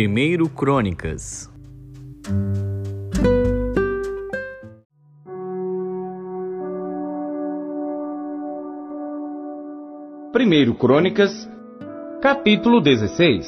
Primeiro Crônicas Primeiro Crônicas, capítulo 16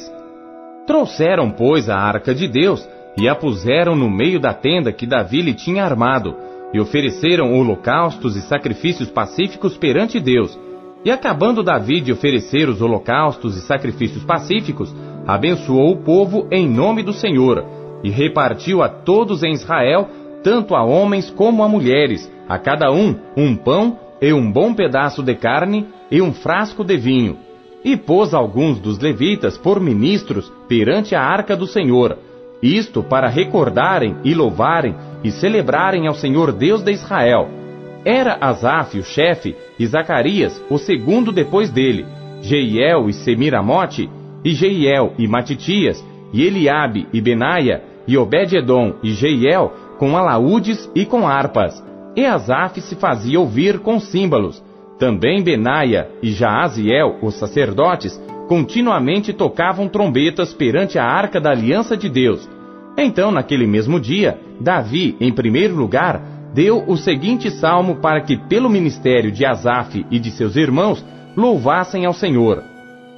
Trouxeram, pois, a arca de Deus e a puseram no meio da tenda que Davi lhe tinha armado, e ofereceram holocaustos e sacrifícios pacíficos perante Deus. E acabando Davi de oferecer os holocaustos e sacrifícios pacíficos, abençoou o povo em nome do Senhor, e repartiu a todos em Israel, tanto a homens como a mulheres, a cada um um pão e um bom pedaço de carne e um frasco de vinho. E pôs alguns dos levitas por ministros perante a arca do Senhor, isto para recordarem e louvarem e celebrarem ao Senhor Deus de Israel. Era Asaf o chefe e Zacarias o segundo depois dele, Jeiel e Semiramote, e Jeiel e Matitias, e Eliabe e Benaia, e Obed-edom e Jeiel, com alaúdes e com harpas. E Asaf se fazia ouvir com símbolos. Também Benaia e Jaaziel, os sacerdotes, continuamente tocavam trombetas perante a arca da aliança de Deus. Então, naquele mesmo dia, Davi, em primeiro lugar, deu o seguinte salmo para que, pelo ministério de Asaf e de seus irmãos, louvassem ao Senhor.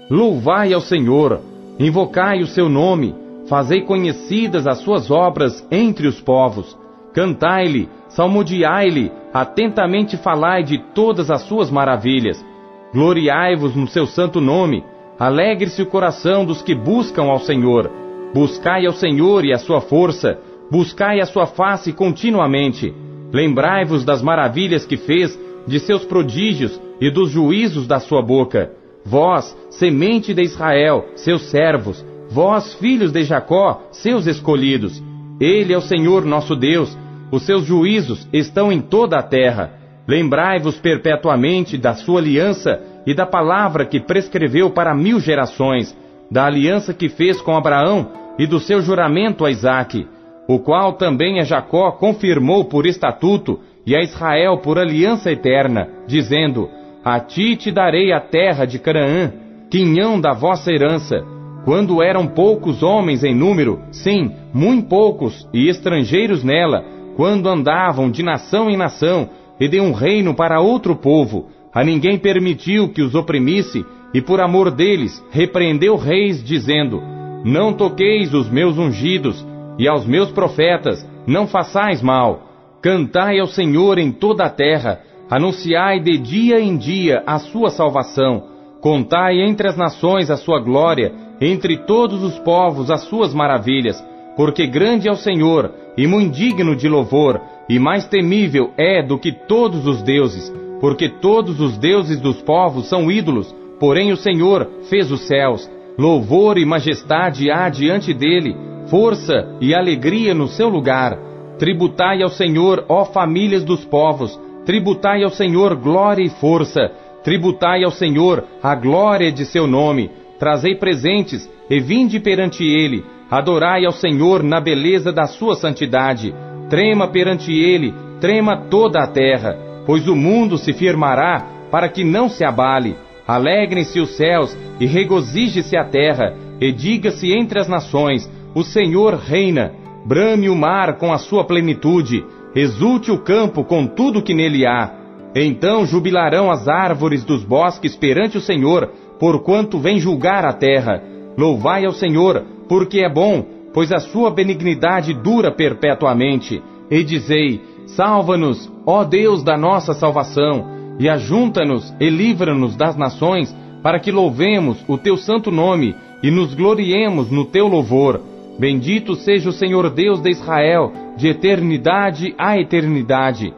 Louvai ao Senhor, invocai o seu nome, fazei conhecidas as suas obras entre os povos. Cantai-lhe, salmodiai-lhe, atentamente falai de todas as suas maravilhas. Gloriai-vos no seu santo nome, alegre-se o coração dos que buscam ao Senhor. Buscai ao Senhor e a sua força, buscai a sua face continuamente. Lembrai-vos das maravilhas que fez, de seus prodígios e dos juízos da sua boca. Vós, semente de Israel, seus servos, vós, filhos de Jacó, seus escolhidos. Ele é o Senhor nosso Deus, os seus juízos estão em toda a terra. Lembrai-vos perpetuamente da sua aliança e da palavra que prescreveu para mil gerações, da aliança que fez com Abraão e do seu juramento a Isaque, o qual também a Jacó confirmou por estatuto e a Israel por aliança eterna, dizendo: A ti te darei a terra de Canaã, quinhão da vossa herança. Quando eram poucos homens em número, sim, muito poucos, e estrangeiros nela, quando andavam de nação em nação, e de um reino para outro povo, a ninguém permitiu que os oprimisse, e por amor deles repreendeu reis, dizendo: não toqueis os meus ungidos, e aos meus profetas não façais mal. Cantai ao Senhor em toda a terra, anunciai de dia em dia a sua salvação. Contai entre as nações a sua glória, entre todos os povos as suas maravilhas, porque grande é o Senhor, e muito digno de louvor, e mais temível é do que todos os deuses, porque todos os deuses dos povos são ídolos, porém o Senhor fez os céus. Louvor e majestade há diante dele, força e alegria no seu lugar. Tributai ao Senhor, ó famílias dos povos, tributai ao Senhor glória e força, tributai ao Senhor a glória de seu nome. Trazei presentes e vinde perante ele, adorai ao Senhor na beleza da sua santidade. Trema perante ele, trema toda a terra, pois o mundo se firmará para que não se abale Alegrem-se os céus e regozije-se a terra, e diga-se entre as nações: O Senhor reina. Brame o mar com a sua plenitude, exulte o campo com tudo que nele há. Então jubilarão as árvores dos bosques perante o Senhor, porquanto vem julgar a terra. Louvai ao Senhor, porque é bom, pois a sua benignidade dura perpetuamente. E dizei: Salva-nos, ó Deus da nossa salvação e ajunta-nos e livra-nos das nações, para que louvemos o teu santo nome e nos gloriemos no teu louvor. Bendito seja o Senhor Deus de Israel, de eternidade a eternidade.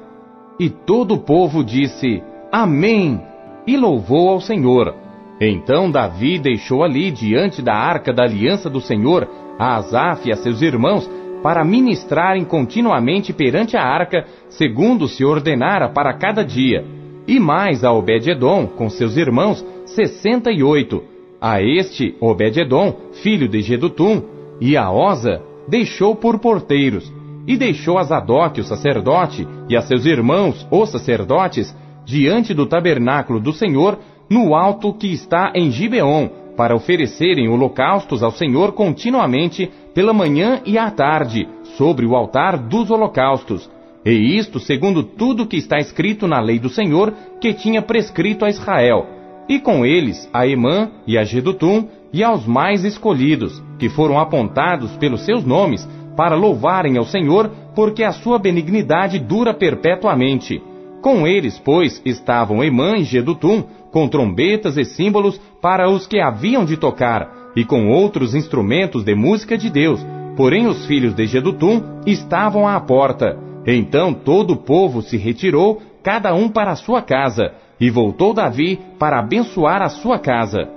E todo o povo disse: Amém! E louvou ao Senhor. Então Davi deixou ali, diante da arca da aliança do Senhor, a Asaf e a seus irmãos, para ministrarem continuamente perante a arca, segundo se ordenara para cada dia e mais a Obed-Edom, com seus irmãos, sessenta e oito. A este, Obed-Edom, filho de Gedutum, e a Osa, deixou por porteiros, e deixou a Zadok, o sacerdote, e a seus irmãos, os sacerdotes, diante do tabernáculo do Senhor, no alto que está em Gibeon, para oferecerem holocaustos ao Senhor continuamente, pela manhã e à tarde, sobre o altar dos holocaustos. E isto segundo tudo que está escrito na lei do Senhor, que tinha prescrito a Israel. E com eles a Emã e a Gedutum, e aos mais escolhidos, que foram apontados pelos seus nomes, para louvarem ao Senhor, porque a sua benignidade dura perpetuamente. Com eles, pois, estavam Emã e Gedutum, com trombetas e símbolos para os que haviam de tocar, e com outros instrumentos de música de Deus. Porém, os filhos de Gedutum estavam à porta. Então todo o povo se retirou, cada um para a sua casa, e voltou Davi para abençoar a sua casa.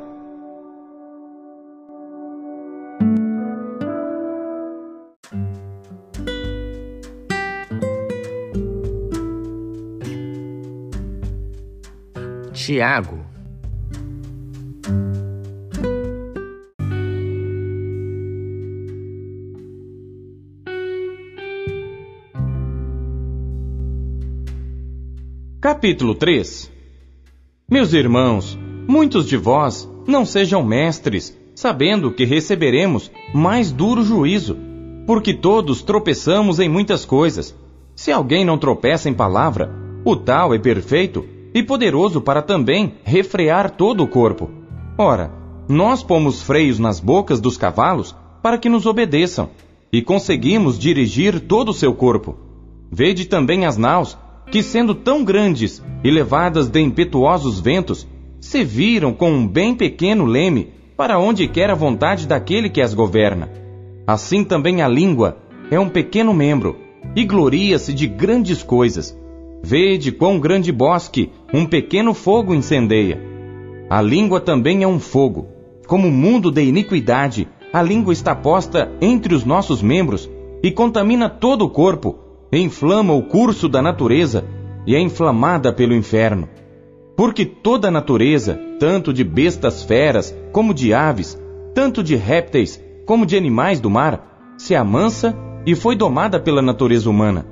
Tiago. Capítulo 3 Meus irmãos, muitos de vós não sejam mestres, sabendo que receberemos mais duro juízo, porque todos tropeçamos em muitas coisas. Se alguém não tropeça em palavra, o tal é perfeito e poderoso para também refrear todo o corpo. Ora, nós pomos freios nas bocas dos cavalos para que nos obedeçam, e conseguimos dirigir todo o seu corpo. Vede também as naus, que sendo tão grandes e levadas de impetuosos ventos, se viram com um bem pequeno leme para onde quer a vontade daquele que as governa. Assim também a língua é um pequeno membro, e gloria-se de grandes coisas. Vede quão grande bosque um pequeno fogo incendeia. A língua também é um fogo. Como mundo de iniquidade, a língua está posta entre os nossos membros e contamina todo o corpo, inflama o curso da natureza e é inflamada pelo inferno. Porque toda a natureza, tanto de bestas feras como de aves, tanto de répteis como de animais do mar, se amansa e foi domada pela natureza humana.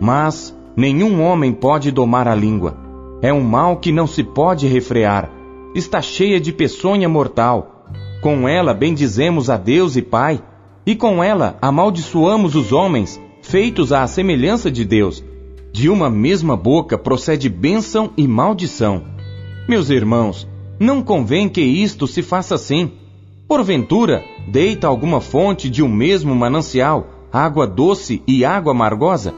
Mas Nenhum homem pode domar a língua. É um mal que não se pode refrear. Está cheia de peçonha mortal. Com ela bendizemos a Deus e Pai, e com ela amaldiçoamos os homens, feitos à semelhança de Deus. De uma mesma boca procede bênção e maldição. Meus irmãos, não convém que isto se faça assim. Porventura, deita alguma fonte de um mesmo manancial, água doce e água amargosa?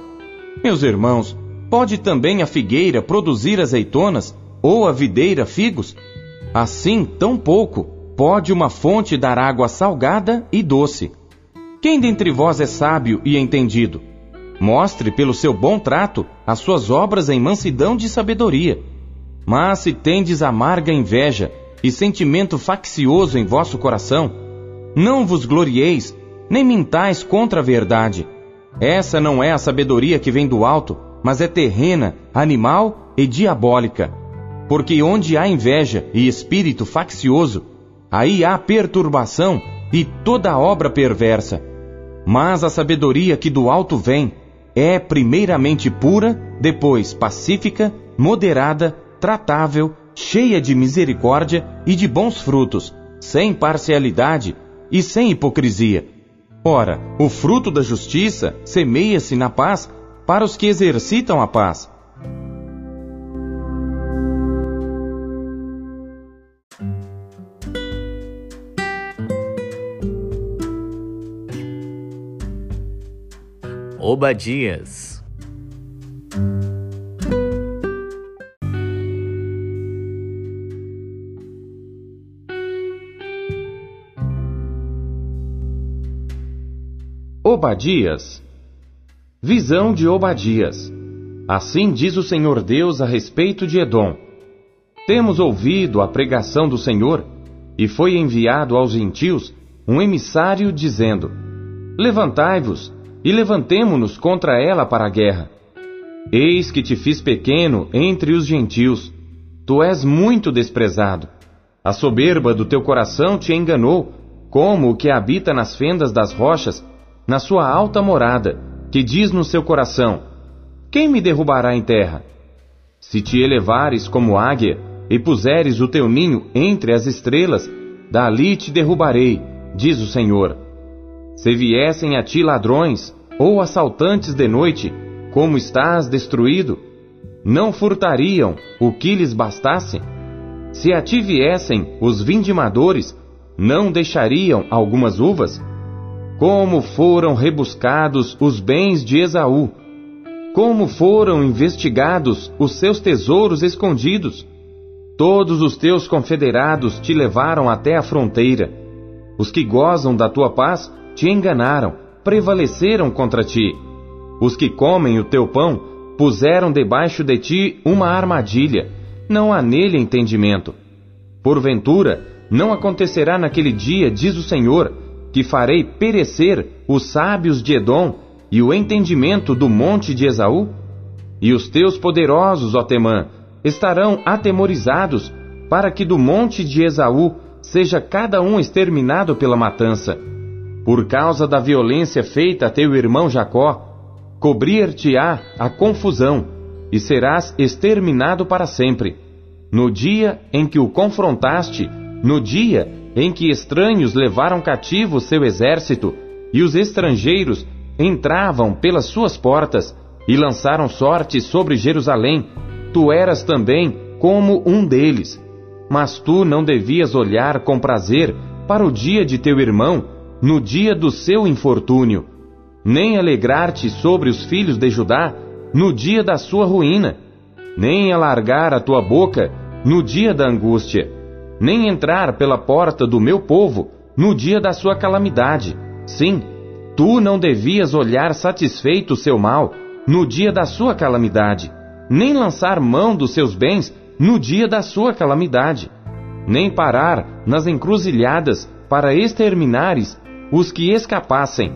Meus irmãos, pode também a figueira produzir azeitonas ou a videira figos? Assim, tão pouco, pode uma fonte dar água salgada e doce. Quem dentre vós é sábio e entendido? Mostre pelo seu bom trato as suas obras em mansidão de sabedoria. Mas se tendes amarga inveja e sentimento faccioso em vosso coração, não vos glorieis, nem mintais contra a verdade essa não é a sabedoria que vem do alto, mas é terrena, animal e diabólica. Porque onde há inveja e espírito faccioso, aí há perturbação e toda obra perversa. Mas a sabedoria que do alto vem é primeiramente pura, depois pacífica, moderada, tratável, cheia de misericórdia e de bons frutos, sem parcialidade e sem hipocrisia. Ora, o fruto da justiça semeia-se na paz para os que exercitam a paz. Obadias Obadias. Visão de Obadias. Assim diz o Senhor Deus a respeito de Edom. Temos ouvido a pregação do Senhor, e foi enviado aos gentios um emissário dizendo: Levantai-vos e levantemo-nos contra ela para a guerra. Eis que te fiz pequeno entre os gentios. Tu és muito desprezado. A soberba do teu coração te enganou, como o que habita nas fendas das rochas na sua alta morada, que diz no seu coração: Quem me derrubará em terra? Se te elevares como águia e puseres o teu ninho entre as estrelas, dali te derrubarei, diz o Senhor. Se viessem a ti ladrões ou assaltantes de noite, como estás destruído, não furtariam o que lhes bastasse? Se a ti viessem os vindimadores, não deixariam algumas uvas? Como foram rebuscados os bens de Esaú? Como foram investigados os seus tesouros escondidos? Todos os teus confederados te levaram até a fronteira. Os que gozam da tua paz te enganaram, prevaleceram contra ti. Os que comem o teu pão puseram debaixo de ti uma armadilha. Não há nele entendimento. Porventura, não acontecerá naquele dia, diz o Senhor, que farei perecer os sábios de Edom e o entendimento do monte de Esaú? E os teus poderosos, ó Temã, estarão atemorizados, para que do monte de Esaú seja cada um exterminado pela matança. Por causa da violência feita a teu irmão Jacó, cobrir-te-á a confusão, e serás exterminado para sempre. No dia em que o confrontaste, no dia em que estranhos levaram cativo seu exército, e os estrangeiros entravam pelas suas portas e lançaram sorte sobre Jerusalém. Tu eras também como um deles. Mas tu não devias olhar com prazer para o dia de teu irmão, no dia do seu infortúnio, nem alegrar-te sobre os filhos de Judá, no dia da sua ruína, nem alargar a tua boca no dia da angústia, nem entrar pela porta do meu povo no dia da sua calamidade. Sim, Tu não devias olhar satisfeito o seu mal no dia da sua calamidade, nem lançar mão dos seus bens no dia da sua calamidade, nem parar nas encruzilhadas para exterminares os que escapassem,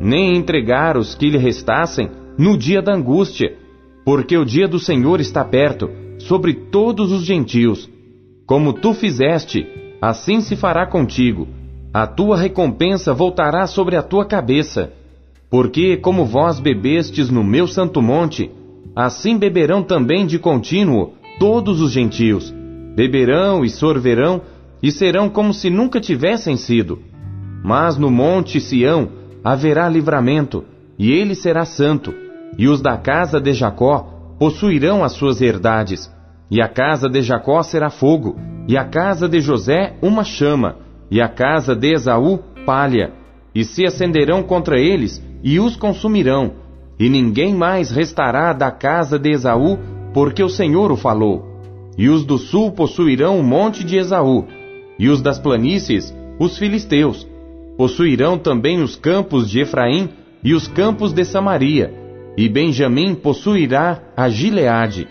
nem entregar os que lhe restassem no dia da angústia, porque o dia do Senhor está perto sobre todos os gentios. Como tu fizeste, assim se fará contigo a tua recompensa voltará sobre a tua cabeça. Porque, como vós bebestes no meu santo monte, assim beberão também de contínuo todos os gentios. Beberão e sorverão, e serão como se nunca tivessem sido. Mas no monte Sião haverá livramento, e ele será santo, e os da casa de Jacó possuirão as suas herdades. E a casa de Jacó será fogo, e a casa de José uma chama, e a casa de Esaú palha, e se acenderão contra eles e os consumirão, e ninguém mais restará da casa de Esaú, porque o Senhor o falou. E os do sul possuirão o monte de Esaú, e os das planícies, os filisteus. Possuirão também os campos de Efraim e os campos de Samaria, e Benjamim possuirá a Gileade.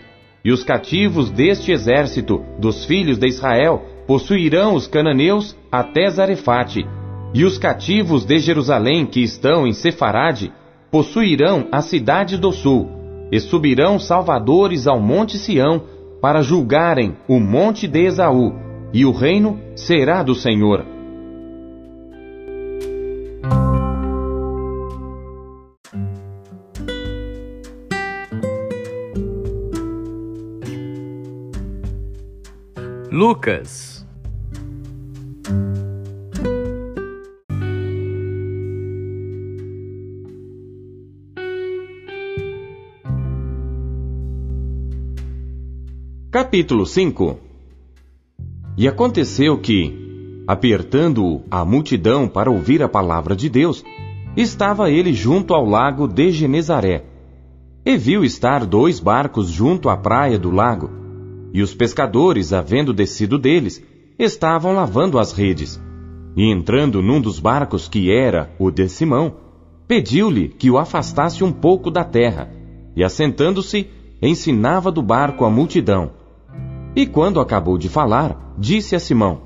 E os cativos deste exército dos filhos de Israel possuirão os cananeus até Zarefate, e os cativos de Jerusalém que estão em Sefarade possuirão a cidade do sul, e subirão salvadores ao monte Sião para julgarem o monte de Esaú, e o reino será do Senhor. Lucas Capítulo 5 E aconteceu que, apertando-o a multidão para ouvir a palavra de Deus, estava ele junto ao lago de Genezaré. E viu estar dois barcos junto à praia do lago, e os pescadores, havendo descido deles, estavam lavando as redes. E entrando num dos barcos, que era o de Simão, pediu-lhe que o afastasse um pouco da terra, e assentando-se, ensinava do barco a multidão. E quando acabou de falar, disse a Simão: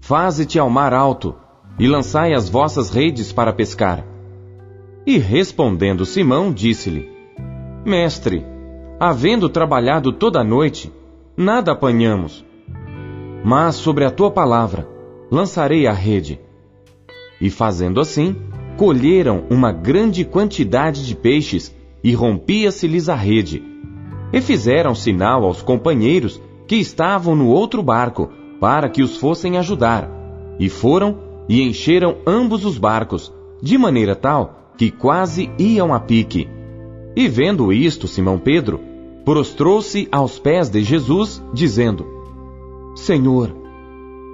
Faze-te ao mar alto, e lançai as vossas redes para pescar. E respondendo Simão, disse-lhe: Mestre, havendo trabalhado toda a noite, nada apanhamos. Mas sobre a tua palavra lançarei a rede. E fazendo assim, colheram uma grande quantidade de peixes, e rompia-se-lhes a rede. E fizeram sinal aos companheiros que estavam no outro barco, para que os fossem ajudar. e foram e encheram ambos os barcos, de maneira tal que quase iam a pique. E vendo isto, Simão Pedro prostrou-se aos pés de Jesus, dizendo: Senhor,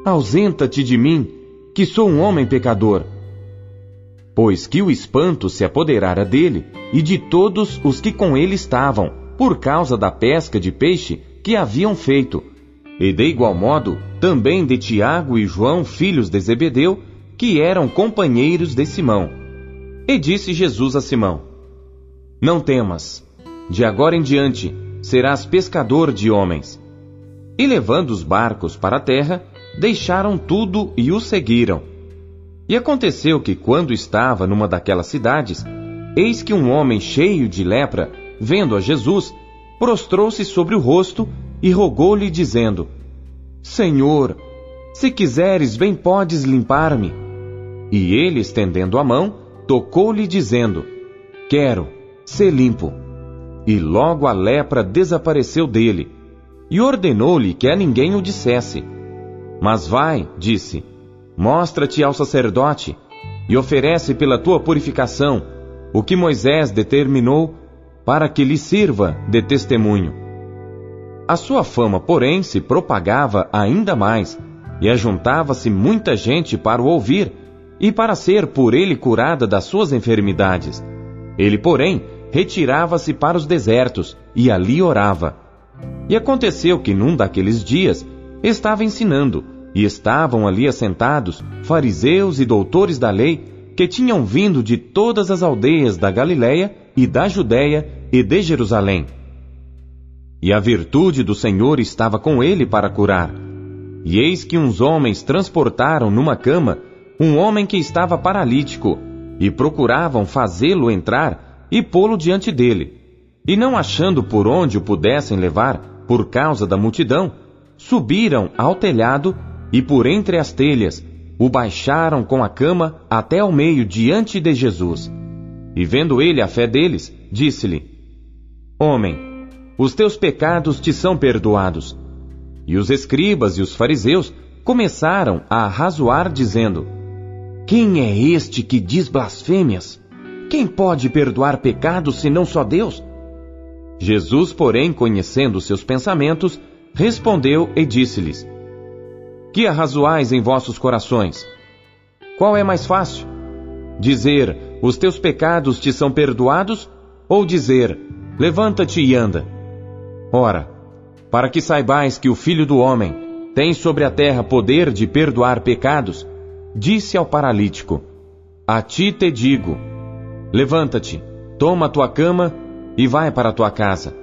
ausenta-te de mim, que sou um homem pecador. Pois que o espanto se apoderara dele e de todos os que com ele estavam, por causa da pesca de peixe que haviam feito. E de igual modo, também de Tiago e João, filhos de Zebedeu, que eram companheiros de Simão. E disse Jesus a Simão: Não temas, de agora em diante serás pescador de homens. E levando os barcos para a terra, deixaram tudo e o seguiram. E aconteceu que, quando estava numa daquelas cidades, eis que um homem cheio de lepra, vendo a Jesus, prostrou-se sobre o rosto e rogou-lhe, dizendo: Senhor, se quiseres, bem podes limpar-me. E ele, estendendo a mão, tocou-lhe, dizendo: Quero, ser limpo. E logo a lepra desapareceu dele, e ordenou-lhe que a ninguém o dissesse. Mas vai, disse, mostra-te ao sacerdote, e oferece pela tua purificação o que Moisés determinou para que lhe sirva de testemunho. A sua fama, porém, se propagava ainda mais, e ajuntava-se muita gente para o ouvir e para ser por ele curada das suas enfermidades. Ele, porém, retirava-se para os desertos e ali orava. E aconteceu que num daqueles dias estava ensinando, e estavam ali assentados fariseus e doutores da lei que tinham vindo de todas as aldeias da Galiléia e da Judéia e de Jerusalém. E a virtude do Senhor estava com ele para curar. E eis que uns homens transportaram numa cama um homem que estava paralítico, e procuravam fazê-lo entrar e pô-lo diante dele. E não achando por onde o pudessem levar, por causa da multidão, subiram ao telhado e por entre as telhas o baixaram com a cama até ao meio diante de Jesus. E vendo ele a fé deles, disse-lhe: Homem, os teus pecados te são perdoados. E os escribas e os fariseus começaram a arrazoar, dizendo: Quem é este que diz blasfêmias? Quem pode perdoar pecados senão só Deus? Jesus, porém, conhecendo seus pensamentos, respondeu e disse-lhes: Que arrazoais em vossos corações? Qual é mais fácil? Dizer: Os teus pecados te são perdoados? Ou dizer: Levanta-te e anda? Ora, para que saibais que o Filho do Homem tem sobre a terra poder de perdoar pecados, disse ao paralítico: A ti te digo: Levanta-te, toma a tua cama e vai para a tua casa.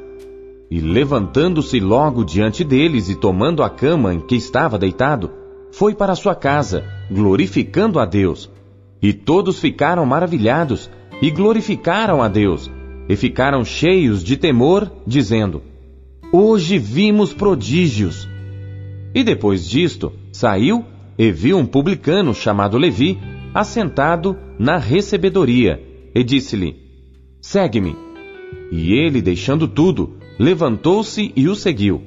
E levantando-se logo diante deles e tomando a cama em que estava deitado, foi para sua casa, glorificando a Deus. E todos ficaram maravilhados e glorificaram a Deus, e ficaram cheios de temor, dizendo: Hoje vimos prodígios. E depois disto, saiu e viu um publicano chamado Levi, assentado na recebedoria, e disse-lhe: Segue-me. E ele, deixando tudo, levantou-se e o seguiu.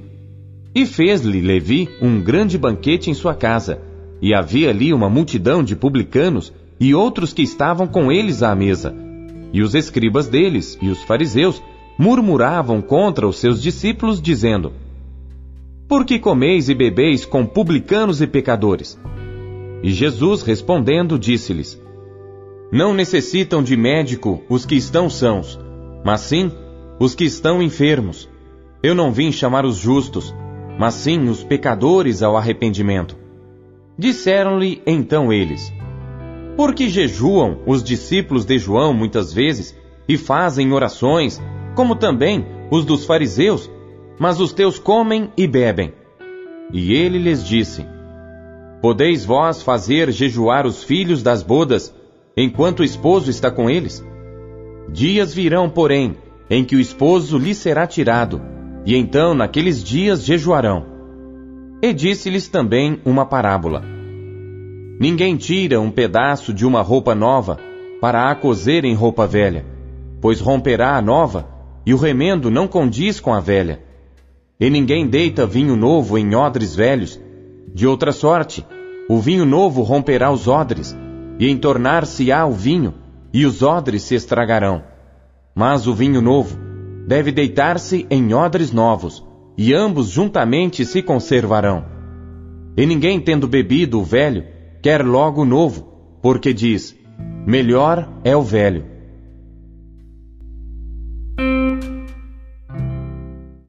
E fez-lhe Levi um grande banquete em sua casa, e havia ali uma multidão de publicanos e outros que estavam com eles à mesa. E os escribas deles e os fariseus murmuravam contra os seus discípulos, dizendo: Por que comeis e bebeis com publicanos e pecadores? E Jesus respondendo disse-lhes: Não necessitam de médico os que estão sãos, mas sim os que estão enfermos. Eu não vim chamar os justos, mas sim os pecadores ao arrependimento. Disseram-lhe então eles: Por que jejuam os discípulos de João muitas vezes e fazem orações, como também os dos fariseus, mas os teus comem e bebem? E ele lhes disse: Podeis vós fazer jejuar os filhos das bodas, enquanto o esposo está com eles? Dias virão, porém, em que o esposo lhe será tirado, e então naqueles dias jejuarão. E disse-lhes também uma parábola: Ninguém tira um pedaço de uma roupa nova para a cozer em roupa velha, pois romperá a nova, e o remendo não condiz com a velha. E ninguém deita vinho novo em odres velhos, de outra sorte, o vinho novo romperá os odres, e entornar-se-á o vinho, e os odres se estragarão. Mas o vinho novo deve deitar-se em odres novos, e ambos juntamente se conservarão. E ninguém tendo bebido o velho, quer logo o novo, porque diz: melhor é o velho.